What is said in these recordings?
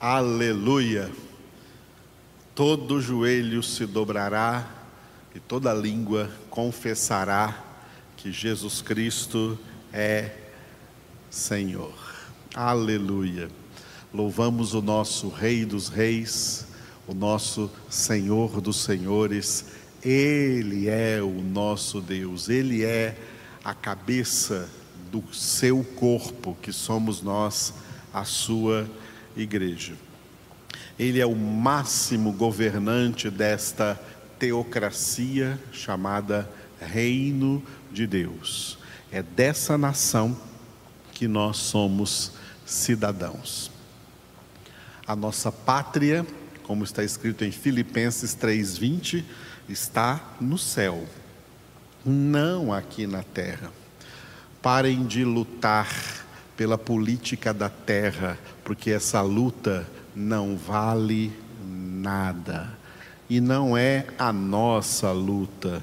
Aleluia! Todo joelho se dobrará e toda língua confessará que Jesus Cristo é Senhor. Aleluia! Louvamos o nosso Rei dos Reis, o nosso Senhor dos Senhores. Ele é o nosso Deus, Ele é a cabeça do seu corpo, que somos nós, a sua igreja. Ele é o máximo governante desta teocracia chamada Reino de Deus. É dessa nação que nós somos cidadãos. A nossa pátria, como está escrito em Filipenses 3:20, está no céu, não aqui na terra. Parem de lutar pela política da terra, porque essa luta não vale nada. E não é a nossa luta.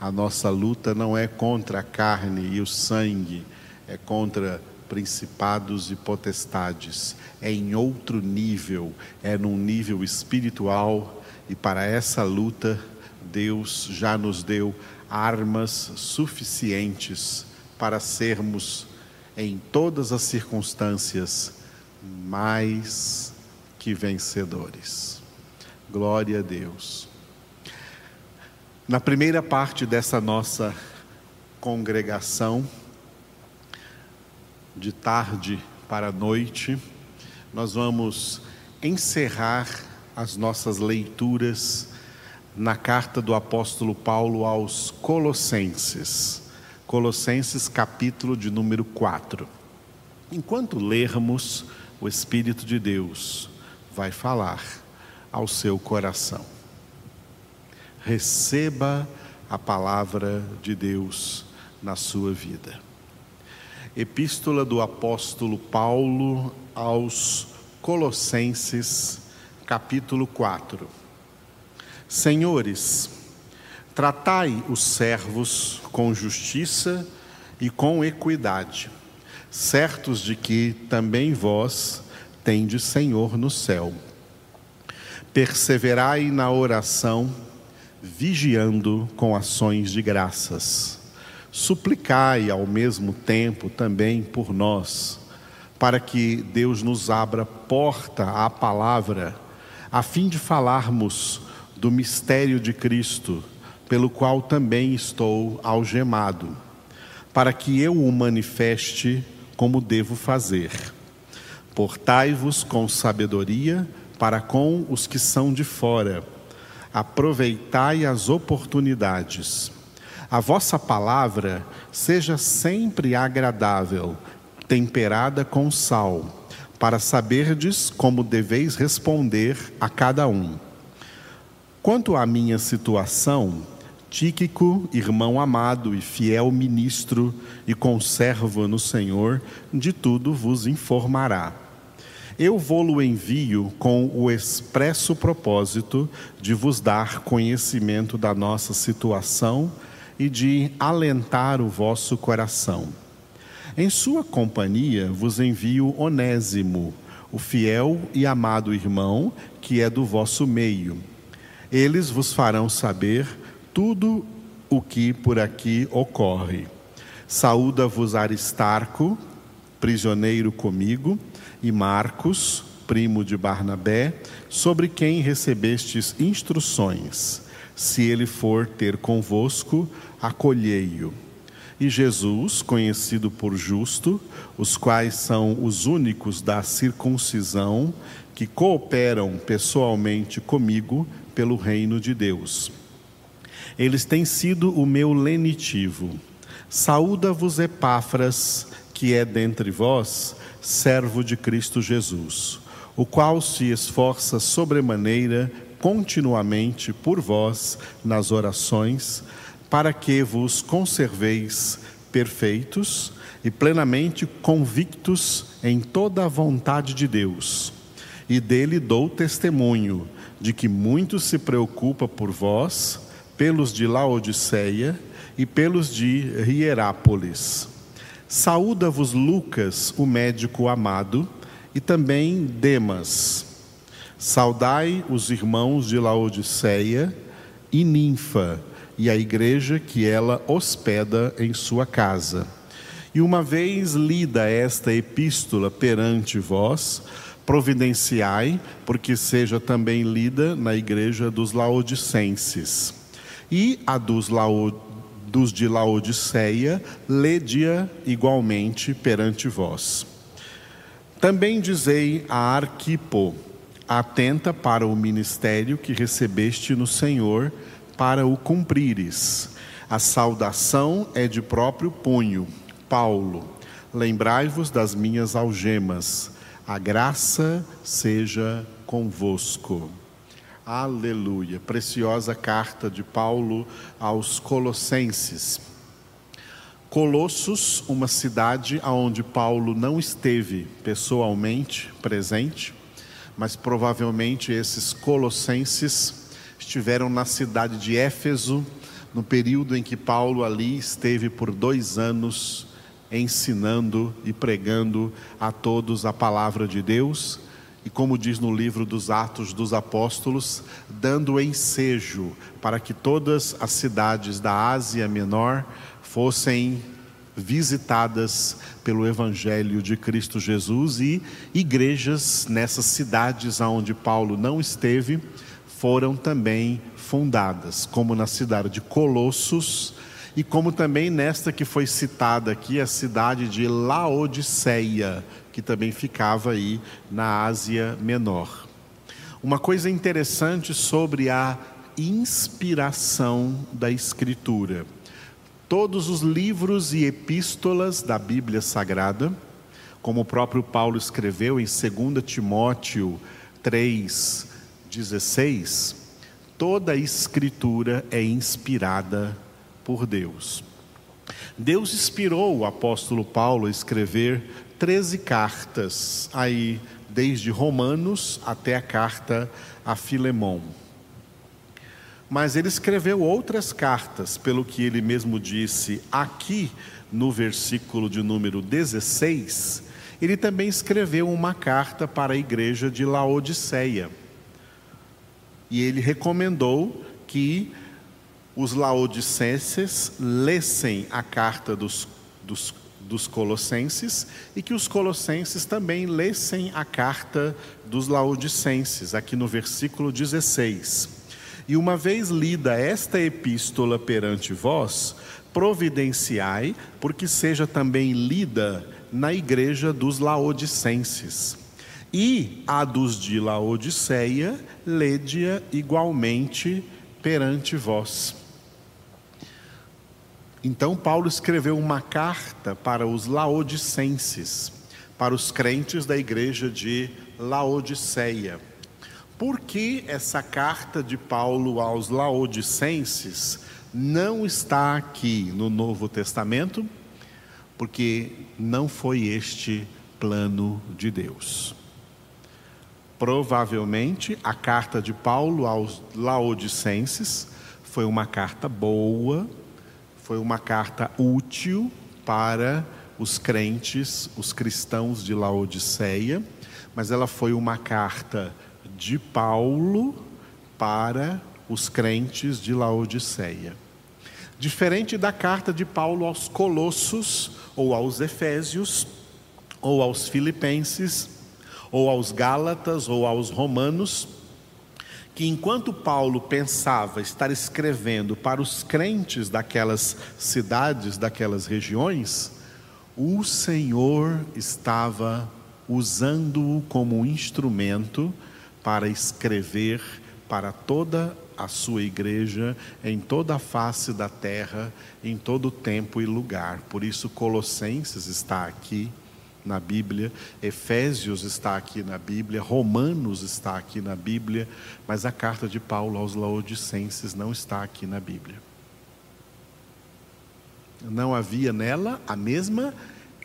A nossa luta não é contra a carne e o sangue, é contra principados e potestades. É em outro nível, é num nível espiritual, e para essa luta, Deus já nos deu armas suficientes para sermos, em todas as circunstâncias, mais que vencedores. Glória a Deus. Na primeira parte dessa nossa congregação, de tarde para noite, nós vamos encerrar as nossas leituras na carta do apóstolo Paulo aos Colossenses. Colossenses, capítulo de número 4. Enquanto lermos, o Espírito de Deus vai falar ao seu coração. Receba a palavra de Deus na sua vida. Epístola do apóstolo Paulo aos Colossenses, capítulo 4. Senhores, tratai os servos com justiça e com equidade, certos de que também vós tendes Senhor no céu. Perseverai na oração, vigiando com ações de graças suplicai ao mesmo tempo também por nós, para que Deus nos abra porta à palavra, a fim de falarmos do mistério de Cristo, pelo qual também estou algemado, para que eu o manifeste como devo fazer. Portai-vos com sabedoria para com os que são de fora, aproveitai as oportunidades a vossa palavra seja sempre agradável, temperada com sal, para saberdes como deveis responder a cada um. Quanto à minha situação, Tíquico, irmão amado e fiel ministro e conservo no Senhor, de tudo vos informará. Eu vou-lo envio com o expresso propósito de vos dar conhecimento da nossa situação e de alentar o vosso coração. Em sua companhia vos envio Onésimo, o fiel e amado irmão que é do vosso meio. Eles vos farão saber tudo o que por aqui ocorre. Saúda-vos Aristarco, prisioneiro comigo, e Marcos, primo de Barnabé, sobre quem recebestes instruções. Se ele for ter convosco, acolhei-o. E Jesus, conhecido por justo, os quais são os únicos da circuncisão que cooperam pessoalmente comigo pelo reino de Deus. Eles têm sido o meu lenitivo. Saúda-vos Epáfras, que é dentre vós, servo de Cristo Jesus, o qual se esforça sobremaneira continuamente por vós nas orações para que vos conserveis perfeitos e plenamente convictos em toda a vontade de Deus. E dele dou testemunho de que muito se preocupa por vós, pelos de Laodiceia e pelos de Hierápolis. Saúda-vos Lucas, o médico amado, e também Demas Saudai os irmãos de Laodiceia e Ninfa e a igreja que ela hospeda em sua casa. E uma vez lida esta epístola perante vós, providenciai, porque seja também lida na igreja dos laodicenses. E a dos, dos de Laodiceia, lede-a igualmente perante vós. Também dizei a Arquipo, atenta para o ministério que recebeste no Senhor, para o cumprires. A saudação é de próprio punho. Paulo, lembrai-vos das minhas algemas. A graça seja convosco. Aleluia. Preciosa carta de Paulo aos Colossenses. Colossos, uma cidade onde Paulo não esteve pessoalmente presente, mas provavelmente esses colossenses estiveram na cidade de Éfeso, no período em que Paulo ali esteve por dois anos ensinando e pregando a todos a palavra de Deus, e como diz no livro dos Atos dos Apóstolos, dando ensejo para que todas as cidades da Ásia Menor fossem visitadas pelo Evangelho de Cristo Jesus e igrejas nessas cidades onde Paulo não esteve foram também fundadas, como na cidade de Colossos e como também nesta que foi citada aqui, a cidade de Laodiceia, que também ficava aí na Ásia Menor. Uma coisa interessante sobre a inspiração da Escritura. Todos os livros e epístolas da Bíblia Sagrada, como o próprio Paulo escreveu em 2 Timóteo 3,16, toda a Escritura é inspirada por Deus. Deus inspirou o apóstolo Paulo a escrever 13 cartas, aí desde Romanos até a carta a Filemão. Mas ele escreveu outras cartas, pelo que ele mesmo disse aqui no versículo de número 16, ele também escreveu uma carta para a igreja de Laodiceia. E ele recomendou que os laodicenses lessem a carta dos, dos, dos colossenses e que os colossenses também lessem a carta dos laodicenses, aqui no versículo 16. E uma vez lida esta epístola perante vós, providenciai, porque seja também lida na igreja dos laodicenses. E a dos de Laodiceia, lede-a igualmente perante vós. Então, Paulo escreveu uma carta para os laodicenses, para os crentes da igreja de Laodiceia. Por que essa carta de Paulo aos Laodicenses não está aqui no Novo Testamento? Porque não foi este plano de Deus. Provavelmente a carta de Paulo aos Laodicenses foi uma carta boa, foi uma carta útil para os crentes, os cristãos de Laodiceia, mas ela foi uma carta de Paulo para os crentes de Laodiceia. Diferente da carta de Paulo aos Colossos, ou aos Efésios, ou aos Filipenses, ou aos Gálatas, ou aos Romanos, que enquanto Paulo pensava estar escrevendo para os crentes daquelas cidades, daquelas regiões, o Senhor estava usando-o como um instrumento para escrever para toda a sua igreja em toda a face da terra, em todo tempo e lugar. Por isso, Colossenses está aqui na Bíblia, Efésios está aqui na Bíblia, Romanos está aqui na Bíblia, mas a carta de Paulo aos Laodicenses não está aqui na Bíblia. Não havia nela a mesma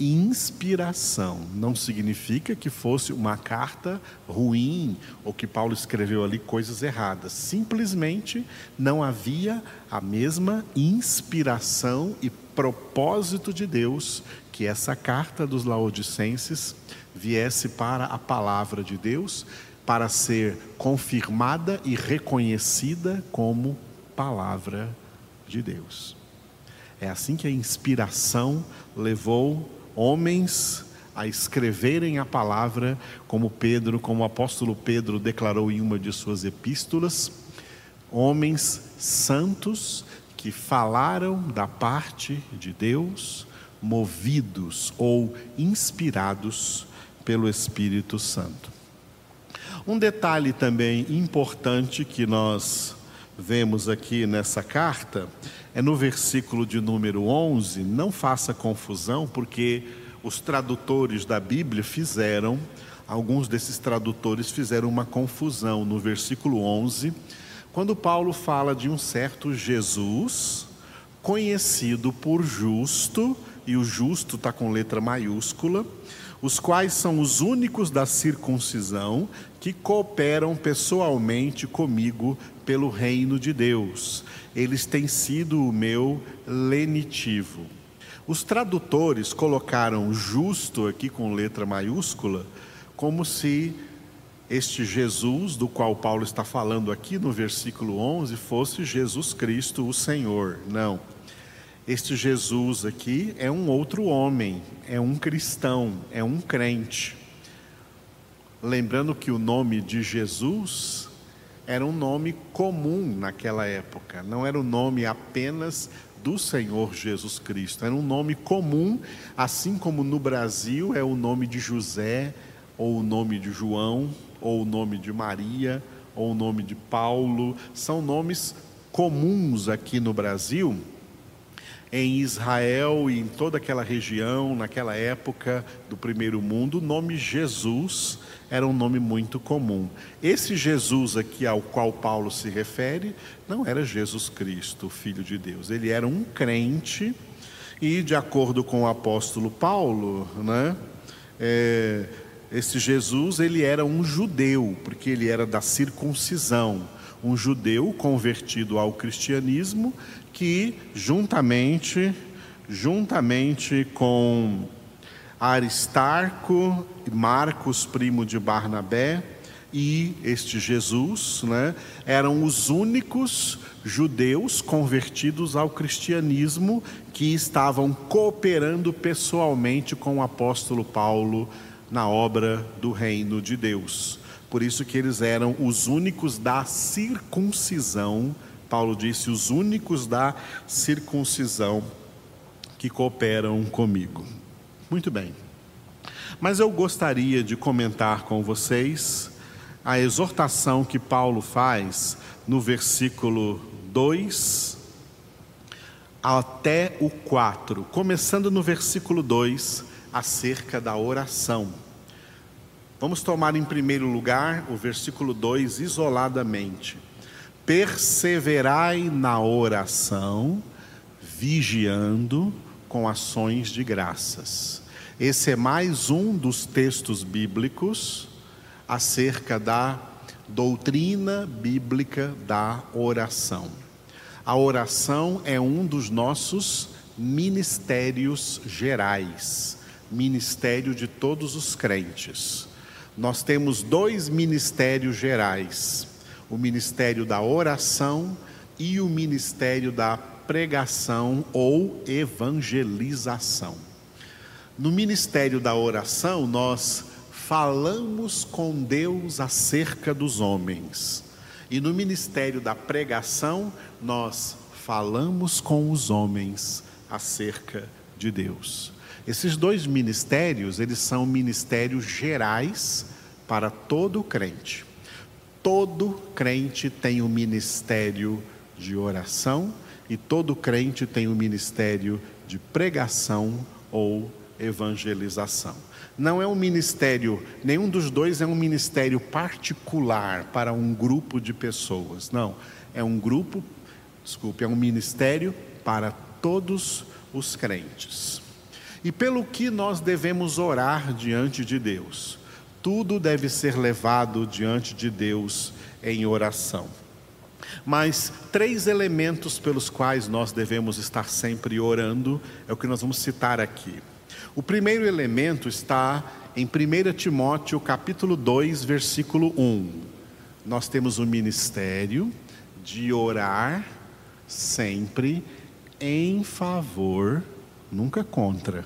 inspiração. Não significa que fosse uma carta ruim ou que Paulo escreveu ali coisas erradas. Simplesmente não havia a mesma inspiração e propósito de Deus que essa carta dos Laodicenses viesse para a palavra de Deus, para ser confirmada e reconhecida como palavra de Deus. É assim que a inspiração levou homens a escreverem a palavra, como Pedro, como o apóstolo Pedro declarou em uma de suas epístolas, homens santos que falaram da parte de Deus, movidos ou inspirados pelo Espírito Santo. Um detalhe também importante que nós vemos aqui nessa carta é no versículo de número 11. Não faça confusão, porque os tradutores da Bíblia fizeram, alguns desses tradutores fizeram uma confusão no versículo 11, quando Paulo fala de um certo Jesus, conhecido por justo, e o justo está com letra maiúscula, os quais são os únicos da circuncisão que cooperam pessoalmente comigo pelo reino de Deus. Eles têm sido o meu lenitivo. Os tradutores colocaram justo aqui com letra maiúscula, como se este Jesus, do qual Paulo está falando aqui no versículo 11, fosse Jesus Cristo, o Senhor. Não. Este Jesus aqui é um outro homem, é um cristão, é um crente. Lembrando que o nome de Jesus era um nome comum naquela época, não era o nome apenas do Senhor Jesus Cristo, era um nome comum, assim como no Brasil é o nome de José, ou o nome de João, ou o nome de Maria, ou o nome de Paulo, são nomes comuns aqui no Brasil em Israel e em toda aquela região, naquela época do primeiro mundo, o nome Jesus era um nome muito comum. Esse Jesus aqui ao qual Paulo se refere não era Jesus Cristo, Filho de Deus. Ele era um crente e, de acordo com o apóstolo Paulo, né, é, esse Jesus ele era um judeu, porque ele era da circuncisão um judeu convertido ao cristianismo que juntamente juntamente com Aristarco, Marcos, primo de Barnabé, e este Jesus, né, eram os únicos judeus convertidos ao cristianismo que estavam cooperando pessoalmente com o apóstolo Paulo na obra do reino de Deus. Por isso que eles eram os únicos da circuncisão. Paulo disse: os únicos da circuncisão que cooperam comigo. Muito bem. Mas eu gostaria de comentar com vocês a exortação que Paulo faz no versículo 2 até o 4, começando no versículo 2, acerca da oração. Vamos tomar em primeiro lugar o versículo 2 isoladamente. Perseverai na oração, vigiando com ações de graças. Esse é mais um dos textos bíblicos acerca da doutrina bíblica da oração. A oração é um dos nossos ministérios gerais, ministério de todos os crentes nós temos dois ministérios gerais: o ministério da oração e o ministério da pregação ou evangelização. No ministério da oração, nós falamos com Deus acerca dos homens. E no ministério da pregação, nós falamos com os homens acerca de Deus. Esses dois ministérios, eles são ministérios gerais para todo crente. Todo crente tem o um ministério de oração e todo crente tem o um ministério de pregação ou evangelização. Não é um ministério, nenhum dos dois é um ministério particular para um grupo de pessoas. Não, é um grupo, desculpe, é um ministério para todos os crentes. E pelo que nós devemos orar diante de Deus? Tudo deve ser levado diante de Deus em oração. Mas três elementos pelos quais nós devemos estar sempre orando é o que nós vamos citar aqui. O primeiro elemento está em 1 Timóteo capítulo 2, versículo 1. Nós temos o ministério de orar sempre em favor, nunca contra,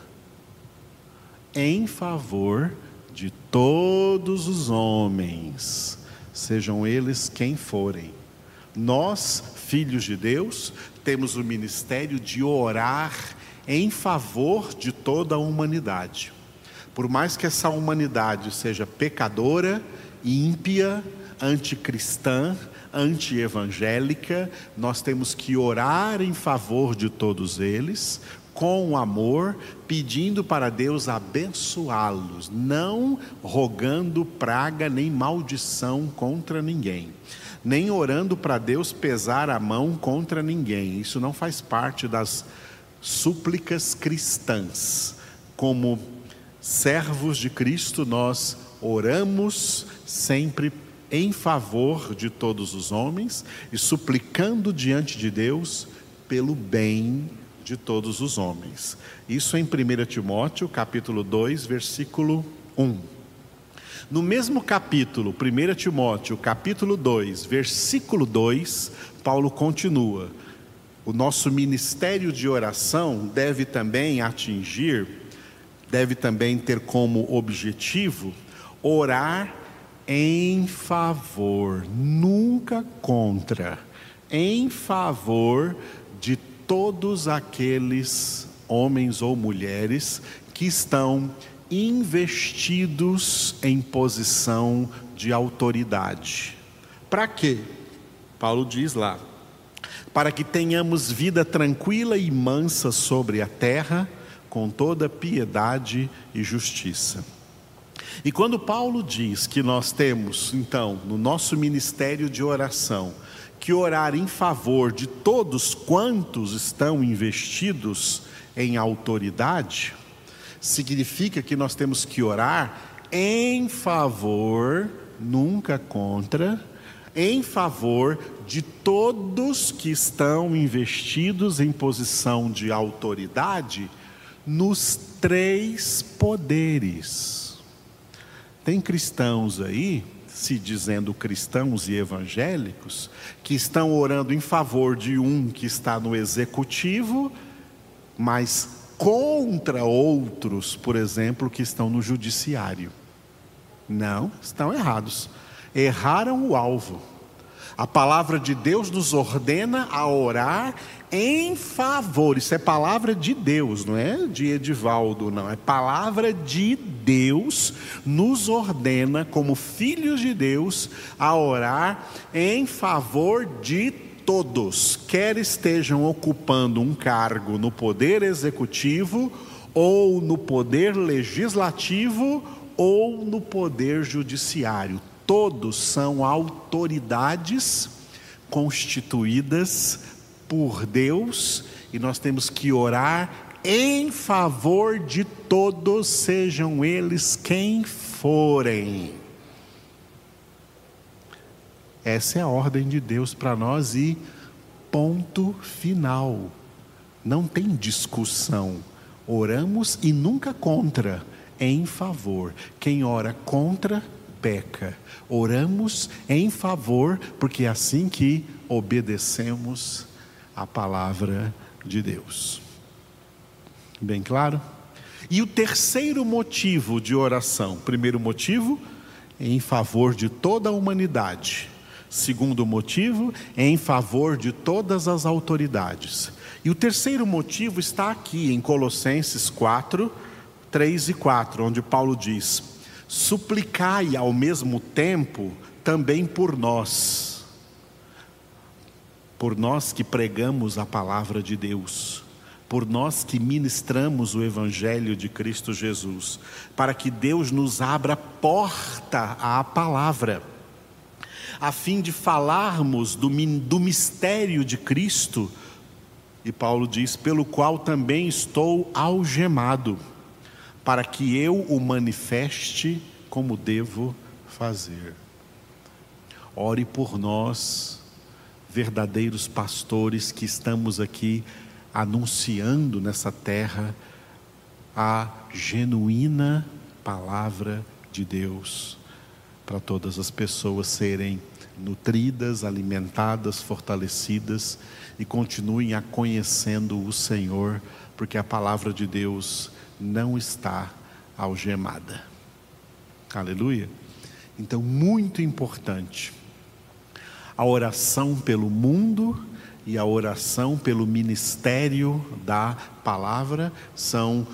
em favor de todos os homens, sejam eles quem forem. Nós, filhos de Deus, temos o ministério de orar em favor de toda a humanidade. Por mais que essa humanidade seja pecadora, ímpia, anticristã, antievangélica, nós temos que orar em favor de todos eles, com amor, pedindo para Deus abençoá-los, não rogando praga nem maldição contra ninguém, nem orando para Deus pesar a mão contra ninguém. Isso não faz parte das súplicas cristãs. Como servos de Cristo, nós oramos sempre em favor de todos os homens e suplicando diante de Deus pelo bem de todos os homens. Isso em 1 Timóteo, capítulo 2, versículo 1. No mesmo capítulo, 1 Timóteo, capítulo 2, versículo 2, Paulo continua: O nosso ministério de oração deve também atingir, deve também ter como objetivo orar em favor, nunca contra, em favor de todos aqueles homens ou mulheres que estão investidos em posição de autoridade. Para quê? Paulo diz lá: para que tenhamos vida tranquila e mansa sobre a terra, com toda piedade e justiça. E quando Paulo diz que nós temos, então, no nosso ministério de oração, que orar em favor de todos quantos estão investidos em autoridade, significa que nós temos que orar em favor, nunca contra, em favor de todos que estão investidos em posição de autoridade nos três poderes. Tem cristãos aí se dizendo cristãos e evangélicos, que estão orando em favor de um que está no executivo, mas contra outros, por exemplo, que estão no judiciário. Não, estão errados. Erraram o alvo. A palavra de Deus nos ordena a orar em favor. Isso é palavra de Deus, não é de Edivaldo, não. É palavra de Deus nos ordena, como filhos de Deus, a orar em favor de todos, quer estejam ocupando um cargo no poder executivo, ou no poder legislativo, ou no poder judiciário todos são autoridades constituídas por Deus e nós temos que orar em favor de todos, sejam eles quem forem. Essa é a ordem de Deus para nós e ponto final. Não tem discussão. Oramos e nunca contra, em favor. Quem ora contra, peca. Oramos em favor, porque é assim que obedecemos a palavra de Deus. Bem claro? E o terceiro motivo de oração: primeiro motivo, em favor de toda a humanidade. Segundo motivo, em favor de todas as autoridades. E o terceiro motivo está aqui em Colossenses 4, 3 e 4, onde Paulo diz: suplicai ao mesmo tempo também por nós, por nós que pregamos a palavra de Deus, por nós que ministramos o Evangelho de Cristo Jesus, para que Deus nos abra porta à palavra, a fim de falarmos do, do mistério de Cristo. E Paulo diz: pelo qual também estou algemado, para que eu o manifeste como devo fazer. Ore por nós, verdadeiros pastores que estamos aqui anunciando nessa terra a genuína palavra de Deus, para todas as pessoas serem nutridas, alimentadas, fortalecidas e continuem a conhecendo o Senhor, porque a palavra de Deus não está algemada. Aleluia. Então, muito importante, a oração pelo mundo e a oração pelo ministério da palavra são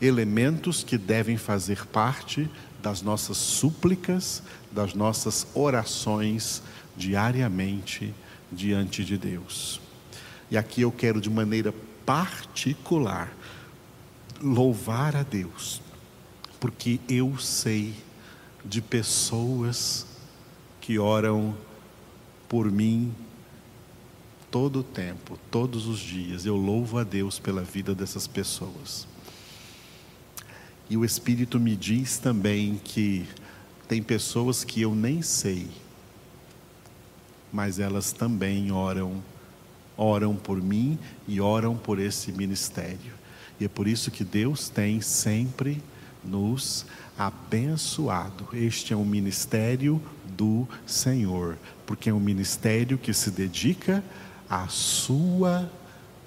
elementos que devem fazer parte das nossas súplicas, das nossas orações diariamente diante de Deus. E aqui eu quero de maneira particular louvar a Deus, porque eu sei de pessoas que oram por mim todo o tempo, todos os dias. Eu louvo a Deus pela vida dessas pessoas. E o Espírito me diz também que tem pessoas que eu nem sei, mas elas também oram, oram por mim e oram por esse ministério. E é por isso que Deus tem sempre nos abençoado. Este é um ministério do Senhor, porque é um ministério que se dedica à Sua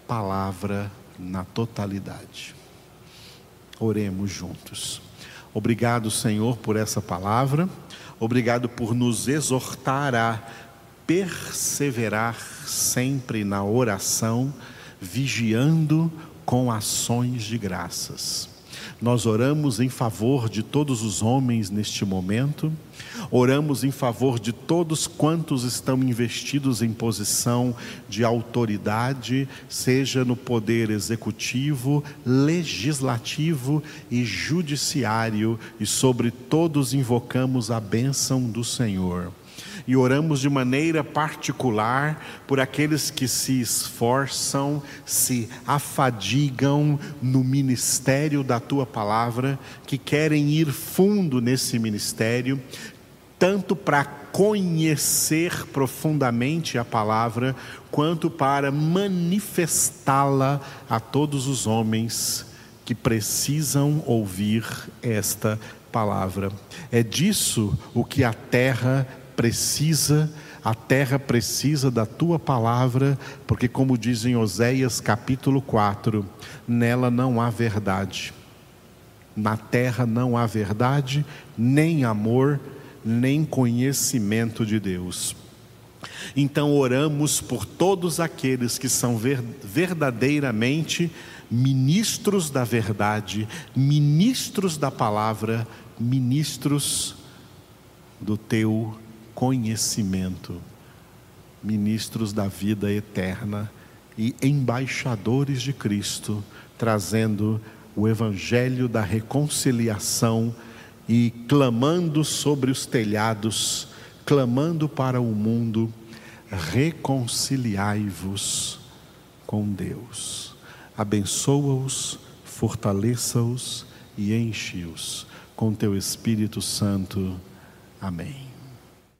palavra na totalidade. Oremos juntos. Obrigado, Senhor, por essa palavra. Obrigado por nos exortar a perseverar sempre na oração, vigiando com ações de graças. Nós oramos em favor de todos os homens neste momento, oramos em favor de todos quantos estão investidos em posição de autoridade, seja no poder executivo, legislativo e judiciário, e sobre todos invocamos a bênção do Senhor e oramos de maneira particular por aqueles que se esforçam, se afadigam no ministério da tua palavra, que querem ir fundo nesse ministério, tanto para conhecer profundamente a palavra, quanto para manifestá-la a todos os homens que precisam ouvir esta palavra. É disso o que a terra precisa, a terra precisa da tua palavra, porque, como diz em Oséias capítulo 4, nela não há verdade. Na terra não há verdade, nem amor, nem conhecimento de Deus. Então oramos por todos aqueles que são verdadeiramente ministros da verdade, ministros da palavra, ministros do teu conhecimento, ministros da vida eterna e embaixadores de Cristo, trazendo o evangelho da reconciliação e clamando sobre os telhados, clamando para o mundo: reconciliai-vos com Deus. Abençoa-os, fortaleça-os e enche-os com teu Espírito Santo. Amém.